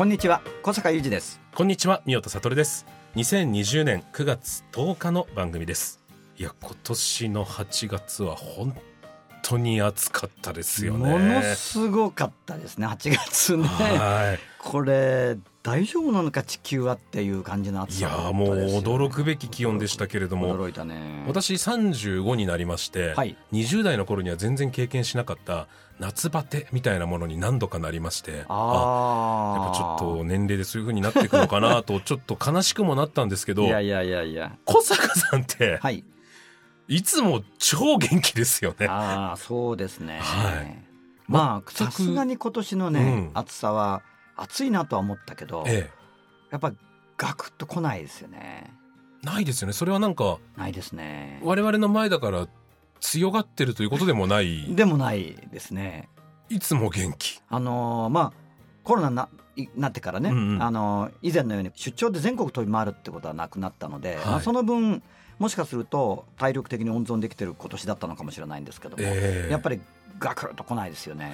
こんにちは小坂雄二です。こんにちは宮田悟です。2020年9月10日の番組です。いや今年の8月は本当に暑かったですよね。ものすごかったですね8月ね。はい。これ大丈夫なのか地球はっていう感じの暑いさやもう驚くべき気温でしたけれども。驚いたね。私35になりまして、はい。20代の頃には全然経験しなかった夏バテみたいなものに何度かなりましてああやっぱちょっと年齢でそういう風になっていくのかなと ちょっと悲しくもなったんですけどいやいやいやいや。小坂さんってはい。いつも超元気ですよね。ああそうですね、はい。まあさすがに今年のね、うん。暑さは暑いなとは思ったけど、えやっぱガクッと来ないですよね。え、ないですよね。それはなんかないですね。我々の前だから強がってるということでもない。でもないですね。いつも元気。あのーまあコロナにないなってからね、うんうん。あのー以前のように出張で全国飛び回るってことはなくなったので、はい。まあ、その分もしかすると体力的に温存できてる今年だったのかもしれないんですけども、ええ。やっぱりガクッと来ないですよね。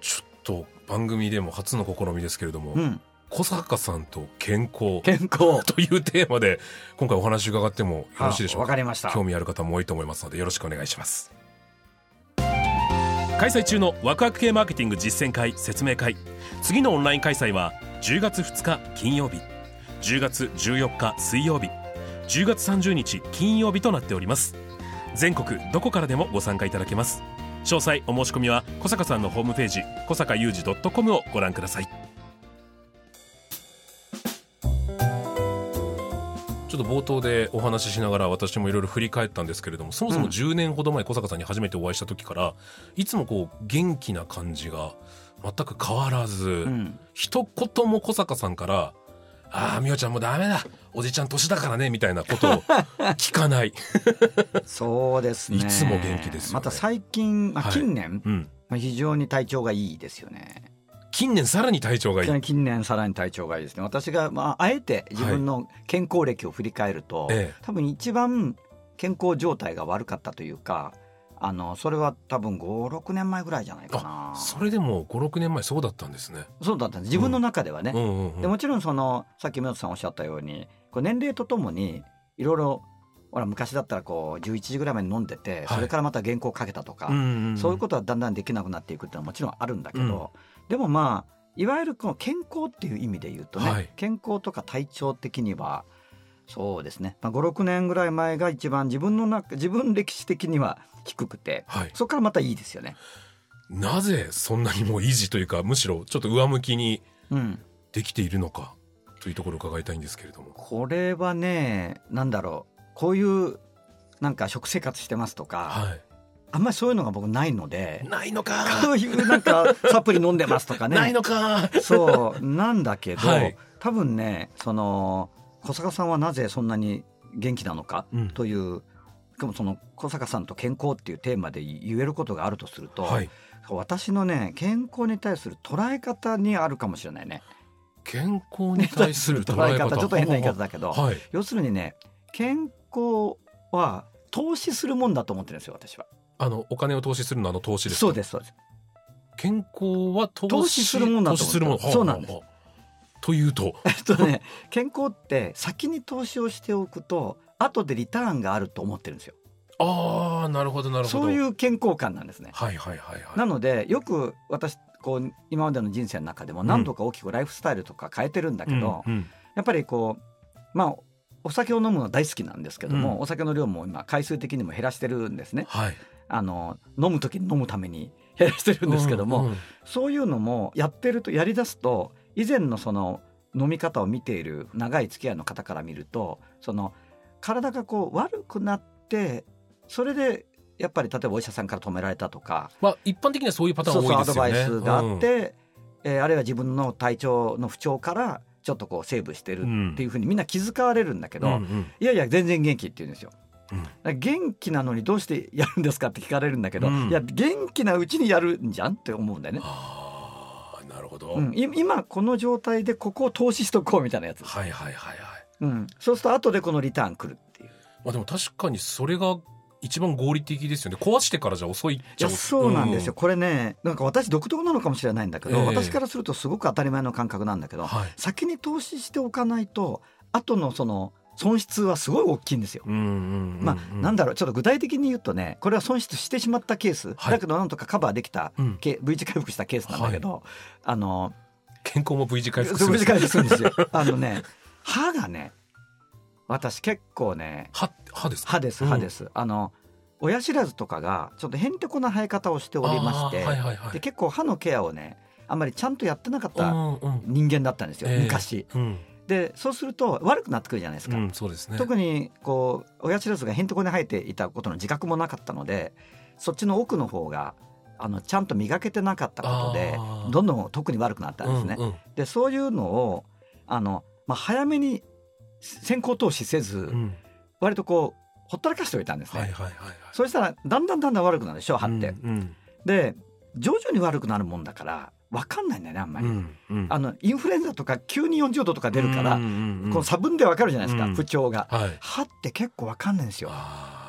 ちょっと番組でも初の試みですけれども、うん、小坂さんと健康。健康。というテーマで今回お話伺ってもよろしいでしょうか？わかりました。興味ある方も多いと思いますのでよろしくお願いします。開催中のワクワク系マーケティング実践会説明会。次のオンライン開催は10月2日金曜日。10月14日水曜日。10月30日金曜日となっております。全国どこからでもご参加いただけます。詳細お申し込みは小坂さんのホームページ小坂雄二 .com をご覧くださいょっと冒頭でお話ししながら私もいろいろ振り返ったんですけれどもそもそもうん。10年ほど前小坂さんに初めてお会いした時からいつもこう元気な感じが全く変わらず、うん、一言も小坂さんから「ああみおちゃんもうダメだ。おじちゃん年だからね」みたいなことを 聞かない、そうですね。いつも元気ですよね。また最近、まあ、はい。近年、うん、まあ、非常に体調がいいですよね近年さらに体調がいい、近年さらに体調がいいですね。私が、まあ、あえて自分の健康歴を振り返ると、ええ。多分一番健康状態が悪かったというかあのそれは多分56年前ぐらいじゃないかな。それでも56年前そうだったんですね。そうだったんです。自分の中ではね、うん。うんうんでもちろんそのさっき宮田さんおっしゃったようにこう年齢とともにいろいろほら昔だったらこう11時ぐらいまで飲んでて、はい。それからまた原稿かけたとか、うんうんん。そういうことはだんだんできなくなっていくっていうのはもちろんあるんだけど、でもまあいわゆるこの健康っていう意味で言うとね、はい。健康とか体調的にはそうですね、まあ、56年ぐらい前が一番自分の中自分歴史的には低くてはい、そこからまたいいですよね。なぜそんなにもう維持というかむしろちょっと上向きにうん、できているのかというところを伺いたいんですけれども。これはねなんだろう。こういうなんか食生活してますとか、はあんまりそういうのが僕ないのでい、ないのか。こういうなんか サプリ飲んでますとかね。ないのか。そうなんだけど、はい。多分ねその小坂さんはなぜそんなに元気なのかうん。という、しかもその小坂さんと健康っていうテーマで言えることがあるとすると、はい、私のね健康に対する捉え方にあるかもしれないね。健康に対する 捉え方ちょっと変な言い方だけど、はい、要するにね健康は投資するもんだと思ってるんですよ私は。あのお金を投資するのはあの投資ですか？そうですそうです。健康は投資するもんだと投資するもの。そうなんです。というと？えっとね健康って先に投資をしておくと後でリターンがあると思ってるんですよ。ああなるほどなるほど。そういう健康感なんですね。はいはいはいはい。なのでよく私こう今までの人生の中でも何度か大きくライフスタイルとか変えてるんだけど、うんうん。やっぱりこうまあお酒を飲むのは大好きなんですけども、うん。お酒の量も今回数的にも減らしてるんですね。はいあの飲む時に飲むために 減らしてるんですけども、うんうんそういうのもやってるとやりだすと以前のその飲み方を見ている長い付き合いの方から見るとその体がこう悪くなってそれでやっぱり例えばお医者さんから止められたとか、まあ、一般的にはそういうパターン多いですよね。そうそうアドバイスがあって、えーあるいは自分の体調の不調からちょっとこうセーブしてるっていうふうにみんな気遣われるんだけど、うんうんいやいや全然元気って言うんですよ。うん元気なのにどうしてやるんですかって聞かれるんだけど、うんいや元気なうちにやるんじゃんって思うんだよね。ああなるほど、うん、い今この状態でここを投資しとこうみたいなやつ、はいはいはいはい。うん、そうすると後でこのリターン来るっていうまあでも確かにそれが一番合理的ですよね。壊してからじゃ遅いっいちゃやそうなんですよ、。これねなんか私独特なのかもしれないんだけど、ええ私からするとすごく当たり前の感覚なんだけど、はい。先に投資しておかないと後のその損失はすごい大きいんですよ。うんうんうんうん。まあ、なんだろうちょっと具体的に言うとねこれは損失してしまったケース、はい。だけどなんとかカバーできた、うん。ケ V 字回復したケースなんだけど、あの健康も V 字回復する V 字回復するんですよ。あのね歯がね私結構ね歯歯ですか？歯ですうん。歯です、あの親知らずとかがちょっとへんてこな生え方をしておりまして、はいはいはい。で結構歯のケアをねあんまりちゃんとやってなかったうんうん。人間だったんですよ、ええ昔。うんでそうすると悪くなってくるじゃないですか。うんそうですね。特にこう親知らずがへんてこに生えていたことの自覚もなかったのでそっちの奥の方があのちゃんと磨けてなかったことでどんどん特に悪くなったんですね。うんうんでそういうのをあの、まあ、早めに先行投資せず、うん割とこうほったらかしておいたんですね。はいはいはいはい。そうしたらだんだんだんだん悪くなるでしょ歯って。うんで徐々に悪くなるもんだから分かんないんだよねあんまり。うんうんあのインフルエンザとか急に40度とか出るから、うんうんうんこの差分で分かるじゃないですか、うん不調が。はい。歯って結構分かんないんですよ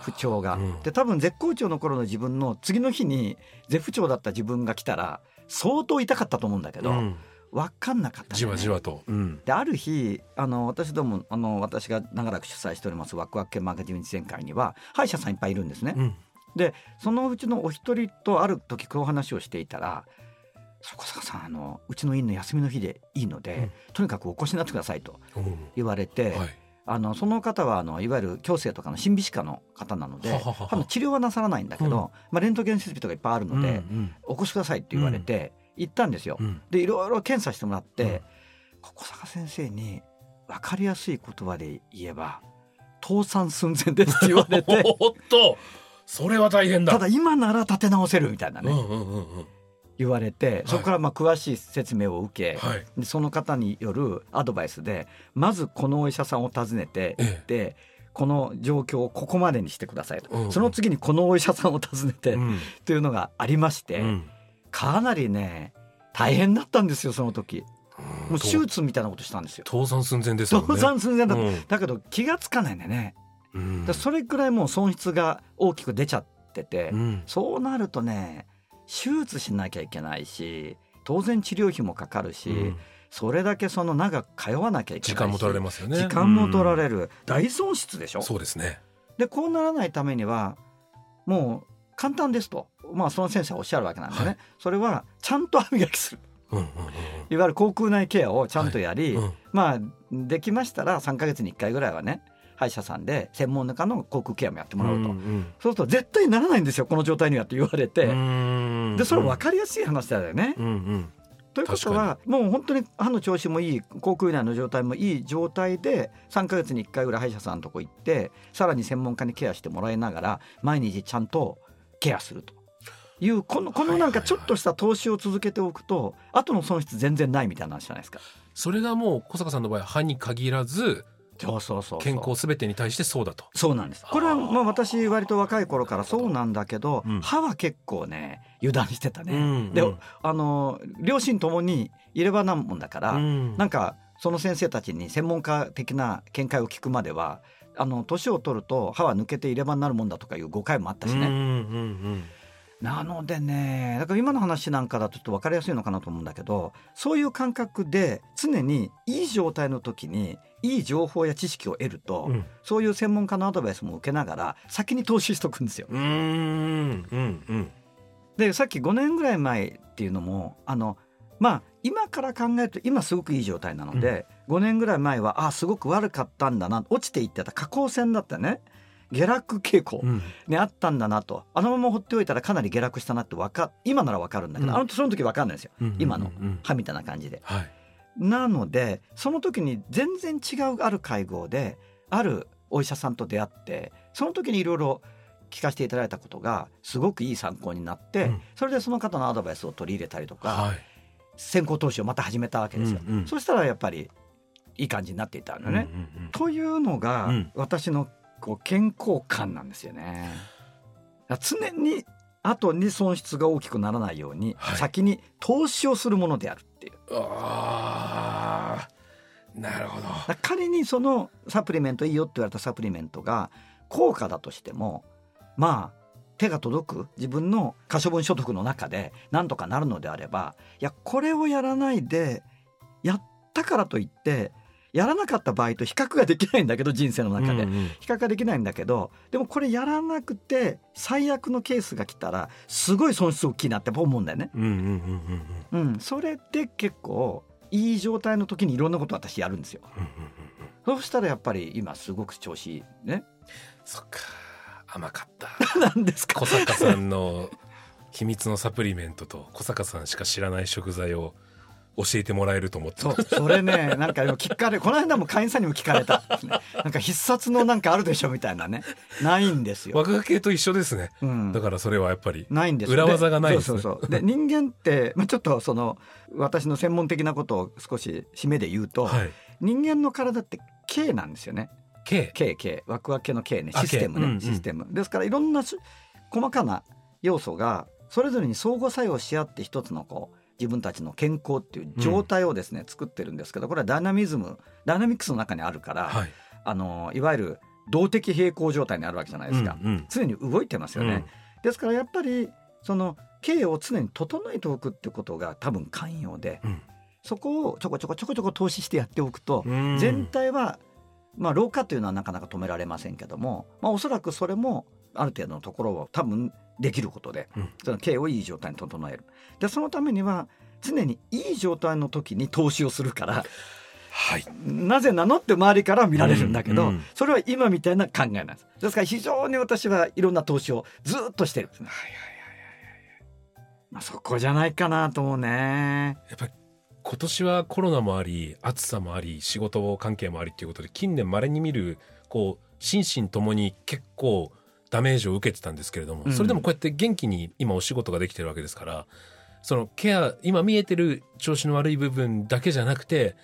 不調が。うんで多分絶好調の頃の自分の次の日に絶不調だった自分が来たら相当痛かったと思うんだけど、うん分かんなかったんだじわじわと。うんである日あの私どもあの私が長らく主催しておりますワクワク系マガジン実践会には歯医者さんいっぱいいるんですね。うんそのうちのお一人とある時こう話をしていたら「そこささんあのうちの院の休みの日でいいので、うん。とにかくお越しになってください」とう。ん言われて、はい。あのその方はあのいわゆる矯正とかの審美歯科の方なのでははは治療はなさらないんだけど、うん。まあ、レントゲン設備とかいっぱいあるので、うんお越しくださいって言われて行ったんですよ。うん。でいろいろ検査してもらって、うん。ここ坂先生に分かりやすい言葉で言えば倒産寸前ですって言われて。おっと。それは大変だ。ただ今なら立て直せるみたいなね、うんうんうんうん。言われてそこからまあ詳しい説明を受け、はい。でその方によるアドバイスでまずこのお医者さんを訪ねて行って、この状況をここまでにしてくださいと、うん。うんその次にこのお医者さんを訪ねて、うん。というのがありまして、うん。かなりね大変だったんですよその時。もう手倒術みたいなことしたんですよ。倒産寸前ですね。倒産寸前だだけど気がつかないんだよね、それくらいもう損失が大きく出ちゃってて、うん。そうなるとね手術しなきゃいけないし当然治療費もかかるし、うん。それだけその長く通わなきゃいけないし時間も取られますよね。時間も取らる。れる、大損失でしょ？そうですね。でこうならないためにはもう簡単ですと、まあ、その先生はおっしゃるわけなんでね、はい。それはちゃんと歯磨きする。うんうんいわゆる口腔内ケアをちゃんとやり、うんうん。まあできましたら3か月に1回ぐらいはね歯医者さんで専門家の口腔ケアもやってもらうと、んそうすると絶対ならないんですよこの状態にはって言われて、うん。でそれ分かりやすい話だよね。うんうんということはもう本当に歯の調子もいい口腔内の状態もいい状態で3か月に1回ぐらい歯医者さんのとこ行ってさらに専門家にケアしてもらいながら毎日ちゃんとケアすると。いうこのこのなんかちょっとした投資を続けておくと後の損失全然ないみたいな話じゃないですか。それがもう小坂さんの場合は歯に限らずそうそうそう健康すべてに対してそうだと。そうなんです。これはまあ私割と若い頃からそうなんだけど、うん。歯は結構ね油断してたね。うんで、うん。あの両親ともに入れ歯なもんだから、うん。なんかその先生たちに専門家的な見解を聞くまではあの年を取ると歯は抜けて入れ歯になるもんだとかいう誤解もあったしね。うんうんなのでねだから今の話なんかだとちょっと分かりやすいのかなと思うんだけどそういう感覚で常にいい状態の時にいい情報や知識を得ると、うん。うんそういう専門家のアドバイスも受けながら先に投資しとくんですよ。うん。うん。うん。でさっき5年ぐらい前っていうのもあのまあ今から考えると今すごくいい状態なので、5年ぐらい前はあすごく悪かったんだな落ちていってた下降線だったね下落傾向うん。にあったんだなと。あのまま放っておいたらかなり下落したなってわか今ならわかるんだけど、うん。あのその時わかんないですよ。うん今のうん歯みたいな感じで。はい。なのでその時に全然違うある会合であるお医者さんと出会ってその時にいろいろ聞かせていただいたことがすごくいい参考になって、うん。それでその方のアドバイスを取り入れたりとか、はい。先行投資をまた始めたわけですよ。うんうんそしたらやっぱりいい感じになっていたのね。というのが、うん。私のこう健康感なんですよね。常に後に損失が大きくならないように、はい先に投資をするものであるっていう。あーなるほど仮にそのサプリメントいいよって言われたサプリメントが高価だとしてもまあ手が届く自分の可処分所得の中でなんとかなるのであればいやこれをやらないでやったからといってやらなかった場合と比較ができないんだけど人生の中で、うんうん。比較ができないんだけどでもこれやらなくて最悪のケースが来たらすごい損失大きいなって思うんだよね。うんうんうんうんうん、それって結構いい状態の時にいろんなこと私やるんですよ。うんうんうんそうしたらやっぱり今すごく調子いいね。そっか。甘かった。なんですか？小坂さんの秘密のサプリメントと小坂さんしか知らない食材を教えてもらえると思ってそうそれねなんか聞かれこの間も会員さんにも聞かれた、なんか必殺のなんかあるでしょみたいなね。ないんですよ。若掛系と一緒ですね。うん。だからそれはやっぱりないんです。裏技がないですね。そうそうそう。で人間って、まあ、ちょっとその私の専門的なことを少し締めで言うと、はい。人間の体って K なんですよね。K K K ワクワク系の K ね。あシステムね、うんうん。システム。ですからいろんなし細かな要素がそれぞれに相互作用し合って一つのこう自分たちの健康っていう状態をですね、作ってるんですけどこれはダイナミズムダイナミックスの中にあるから、はい。あのいわゆる動的平衡状態にあるわけじゃないですか、うんうん。常に動いてますよね、ですからやっぱりその経を常に整えておくってことが多分寛容で、うん。そこをちょこちょこちょこちょこ投資してやっておくと、うん。全体はまあ老化というのはなかなか止められませんけども、まあ、おそらくそれもある程度のところを多分できることで、うん。その経をいい状態に整える。でそのためには常にいい状態の時に投資をするからはい。なぜなのって周りからは見られるんだけど、うんうん。それは今みたいな考えなんです。ですから非常に私はいろんな投資をずっとしてるんですね、まあ、そこじゃないかなと思うね。やっぱり今年はコロナもあり暑さもあり仕事関係もありっていうことで近年まれに見るこう心身ともに結構ダメージを受けてたんですけれども、うん。それでもこうやって元気に今お仕事ができてるわけですからそのケア今見えてる調子の悪い部分だけじゃなくて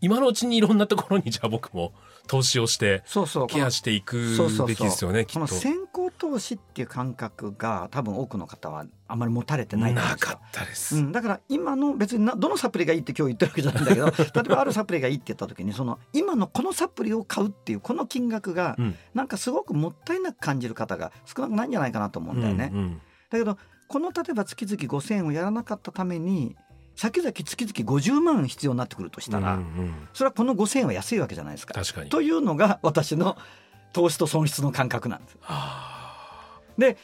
今のうちにいろんなところにじゃあ僕も投資をしてそうそうケアしていくべきですよねきこの。先行投資っていう感覚が多分多くの方はあまり持たれてないなかったです。うん、だから今の別になどのサプリがいいって今日言ってるわけじゃないんだけど 例えばあるサプリがいいって言った時にその今のこのサプリを買うっていうこの金額がうんなんかすごくもったいなく感じる方が少なくないんじゃないかなと思うんだよね。うんうんだけどこの例えば月々5,000円をやらなかったために先々月々50万必要になってくるとしたら、うんうんそれはこの5,000円は安いわけじゃないですか。確かに。というのが私の投資と損失の感覚なんです。あで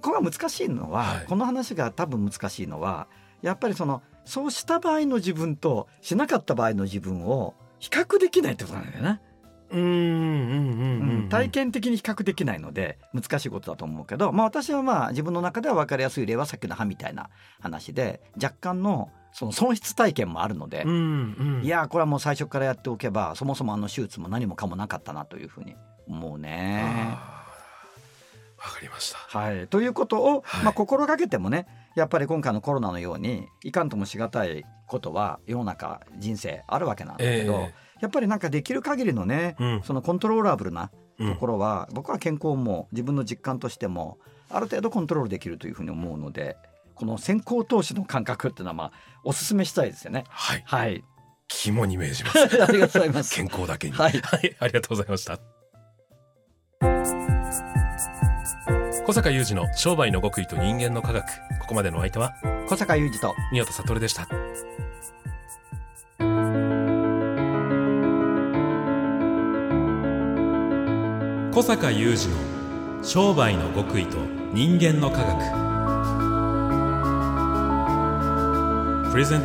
ここが難しいのは、はいこの話が多分難しいのはやっぱりそのそうした場合の自分としなかった場合の自分を比較できないってことなんだよね、ーうんうんうんうんうん。体験的に比較できないので難しいことだと思うけど、まあ、私はまあ自分の中では分かりやすい例はさっきの歯みたいな話で若干のその損失体験もあるので、うんうん、いやーこれはもう最初からやっておけばそもそもあの手術も何もかもなかったなというふうに思うね。わかりました。はい、ということを、はい。まあ、心がけてもねやっぱり今回のコロナのようにいかんともしがたいことは世の中人生あるわけなんだけど、え。やっぱりなんかできる限りのね、うん。そのコントローラブルなうん。ところは、僕は健康も自分の実感としてもある程度コントロールできるというふうに思うのでこの先行投資の感覚っていうのはまあおすすめしたいですよね。はい。はい、肝に銘じます。ありがとうございます。健康だけに。はいはい。ありがとうございました。小坂雄二の商売の極意と人間の科学。ここまでのお相手は？小坂雄二と宮田悟でした。小坂雄二の商売の極意と人間の科学。プレゼ